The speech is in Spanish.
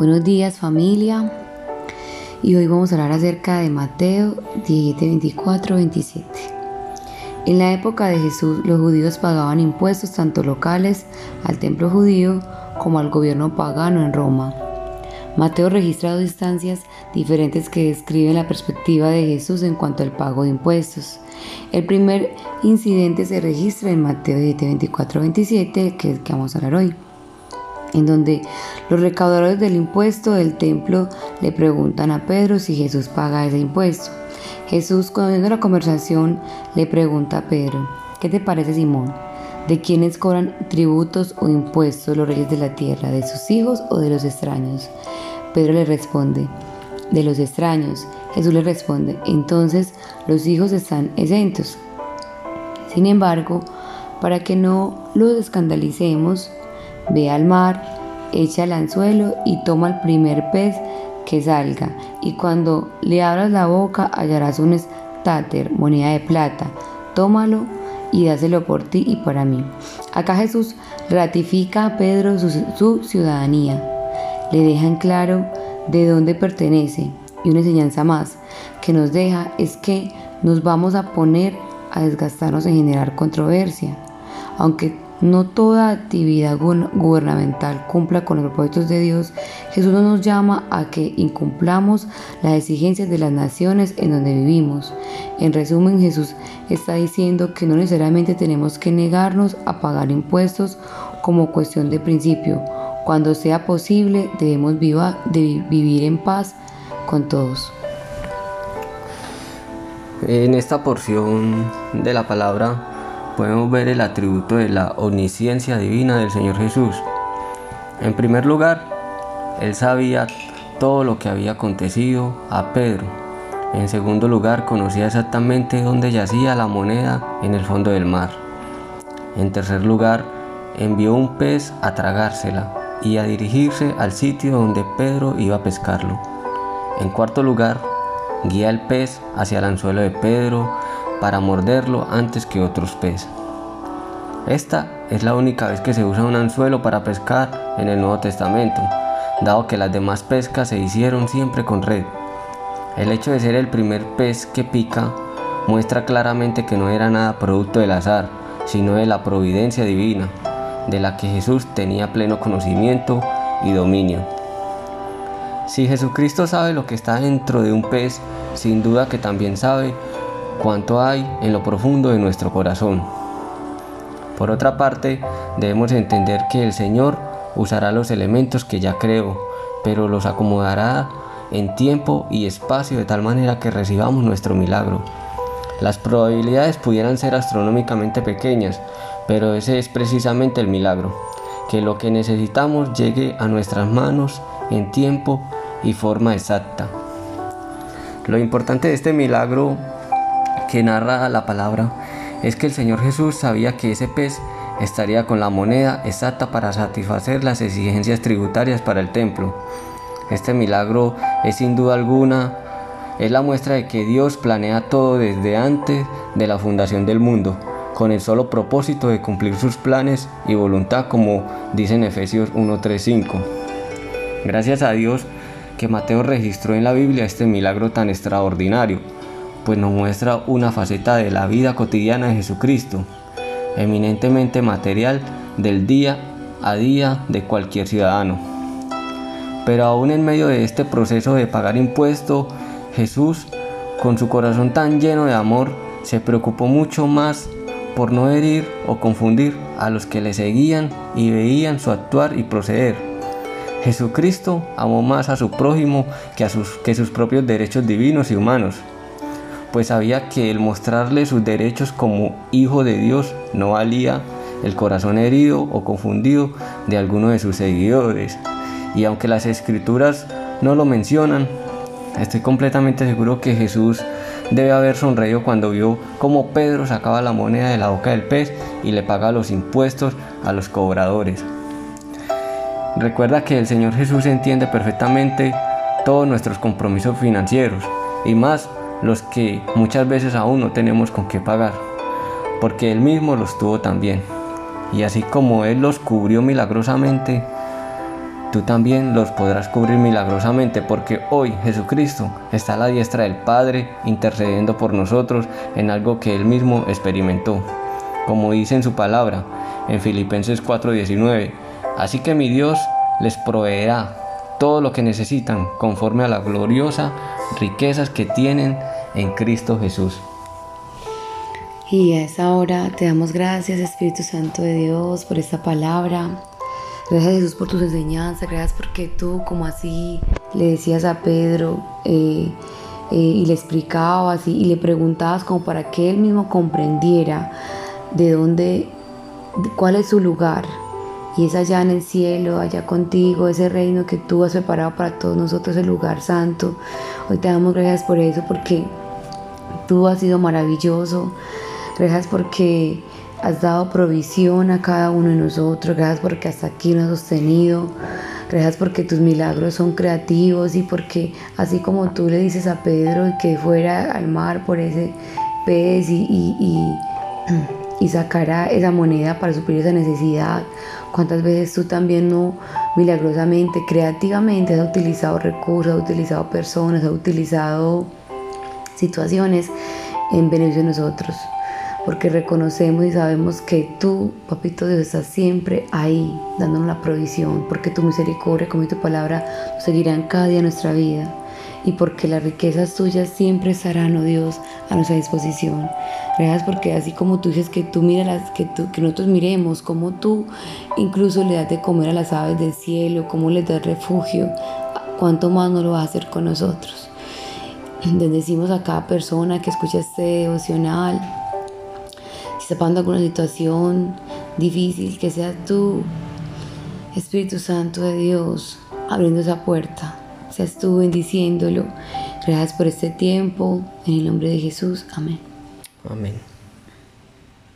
Buenos días familia. Y hoy vamos a hablar acerca de Mateo 17, 24, 27. En la época de Jesús los judíos pagaban impuestos tanto locales al templo judío como al gobierno pagano en Roma. Mateo registra dos instancias diferentes que describen la perspectiva de Jesús en cuanto al pago de impuestos. El primer incidente se registra en Mateo 17, 24, 27, que es que vamos a hablar hoy en donde los recaudadores del impuesto del templo le preguntan a Pedro si Jesús paga ese impuesto. Jesús, conociendo la conversación, le pregunta a Pedro, ¿qué te parece Simón? ¿De quiénes cobran tributos o impuestos los reyes de la tierra? ¿De sus hijos o de los extraños? Pedro le responde, de los extraños. Jesús le responde, entonces los hijos están exentos. Sin embargo, para que no los escandalicemos, Ve al mar, echa el anzuelo y toma el primer pez que salga, y cuando le abras la boca hallarás un estáter, moneda de plata. Tómalo y dáselo por ti y para mí. Acá Jesús ratifica a Pedro su, ciudadanía. Le deja en claro de dónde pertenece. Y una enseñanza más que nos deja es que nos vamos a poner a desgastarnos en generar controversia. Aunque no toda actividad gubernamental cumpla con los propósitos de Dios, Jesús no nos llama a que incumplamos las exigencias de las naciones en donde vivimos. En resumen, Jesús está diciendo que no necesariamente tenemos que negarnos a pagar impuestos como cuestión de principio. Cuando sea posible, debemos vivir en paz con todos. En esta porción de la palabra podemos ver el atributo de la omnisciencia divina del Señor Jesús. En primer lugar, Él sabía todo lo que había acontecido a Pedro. En segundo lugar, conocía exactamente dónde yacía la moneda en el fondo del mar. En tercer lugar, envió un pez a tragársela y a dirigirse al sitio donde Pedro iba a pescarlo. En cuarto lugar, guía el pez hacia el anzuelo de Pedro para morderlo antes que otros peces. Esta es la única vez que se usa un anzuelo para pescar en el Nuevo Testamento, dado que las demás pescas se hicieron siempre con red. El hecho de ser el primer pez que pica muestra claramente que no era nada producto del azar, sino de la providencia divina, de la que Jesús tenía pleno conocimiento y dominio. Si Jesucristo sabe lo que está dentro de un pez, sin duda que también sabe cuánto hay en lo profundo de nuestro corazón. Por otra parte, debemos entender que el Señor usará los elementos que ya creó, pero los acomodará en tiempo y espacio de tal manera que recibamos nuestro milagro. Las probabilidades pudieran ser astronómicamente pequeñas, pero ese es precisamente el milagro, que lo que necesitamos llegue a nuestras manos en tiempo y forma exacta. Lo importante de este milagro que narra la palabra es que el Señor Jesús sabía que ese pez estaría con la moneda exacta para satisfacer las exigencias tributarias para el templo. Este milagro es sin duda alguna es la muestra de que Dios planea todo desde antes de la fundación del mundo, con el solo propósito de cumplir sus planes y voluntad, como dice en Efesios 1.3.5. Gracias a Dios que Mateo registró en la Biblia este milagro tan extraordinario pues nos muestra una faceta de la vida cotidiana de Jesucristo, eminentemente material del día a día de cualquier ciudadano. Pero aún en medio de este proceso de pagar impuesto, Jesús, con su corazón tan lleno de amor, se preocupó mucho más por no herir o confundir a los que le seguían y veían su actuar y proceder. Jesucristo amó más a su prójimo que, a sus, que sus propios derechos divinos y humanos pues sabía que el mostrarle sus derechos como hijo de Dios no valía el corazón herido o confundido de alguno de sus seguidores. Y aunque las escrituras no lo mencionan, estoy completamente seguro que Jesús debe haber sonreído cuando vio cómo Pedro sacaba la moneda de la boca del pez y le pagaba los impuestos a los cobradores. Recuerda que el Señor Jesús entiende perfectamente todos nuestros compromisos financieros y más los que muchas veces aún no tenemos con qué pagar, porque Él mismo los tuvo también. Y así como Él los cubrió milagrosamente, tú también los podrás cubrir milagrosamente, porque hoy Jesucristo está a la diestra del Padre intercediendo por nosotros en algo que Él mismo experimentó. Como dice en su palabra, en Filipenses 4:19, así que mi Dios les proveerá todo lo que necesitan conforme a las gloriosas riquezas que tienen en Cristo Jesús. Y a esa hora te damos gracias, Espíritu Santo de Dios, por esta palabra. Gracias Jesús por tus enseñanzas, gracias porque tú, como así le decías a Pedro eh, eh, y le explicabas y, y, le preguntabas como para que él mismo comprendiera de dónde, cuál es su lugar. Y es allá en el cielo, allá contigo, ese reino que tú has preparado para todos nosotros, el lugar santo. Hoy te damos gracias por eso, porque tú has sido maravilloso. Gracias porque has dado provisión a cada uno de nosotros. Gracias porque hasta aquí nos has sostenido. Gracias porque tus milagros son creativos y porque así como tú le dices a Pedro que fuera al mar por ese pez y, y, y, sacara esa moneda para suplir esa necesidad, cuántas veces tú también no milagrosamente, creativamente has utilizado recursos, has utilizado personas, has utilizado situaciones en beneficio de nosotros porque reconocemos y sabemos que tú, Papito Dios, estás siempre ahí, dándonos la provisión, porque tu misericordia, como tu palabra, seguirán cada día nuestra vida, y porque las riquezas tuyas siempre estarán, oh Dios, a nuestra disposición. Gracias porque así como tú dices que tú que, tú, que nosotros miremos, como tú incluso le das de comer a las aves del cielo, como les das refugio, cuánto más no lo vas a hacer con nosotros. Bendecimos a cada persona que escucha este devocional, tapando alguna situación difícil, que seas tú, Espíritu Santo de Dios, abriendo esa puerta. Seas tú bendiciéndolo. Gracias por este tiempo. En el nombre de Jesús. Amén. Amén.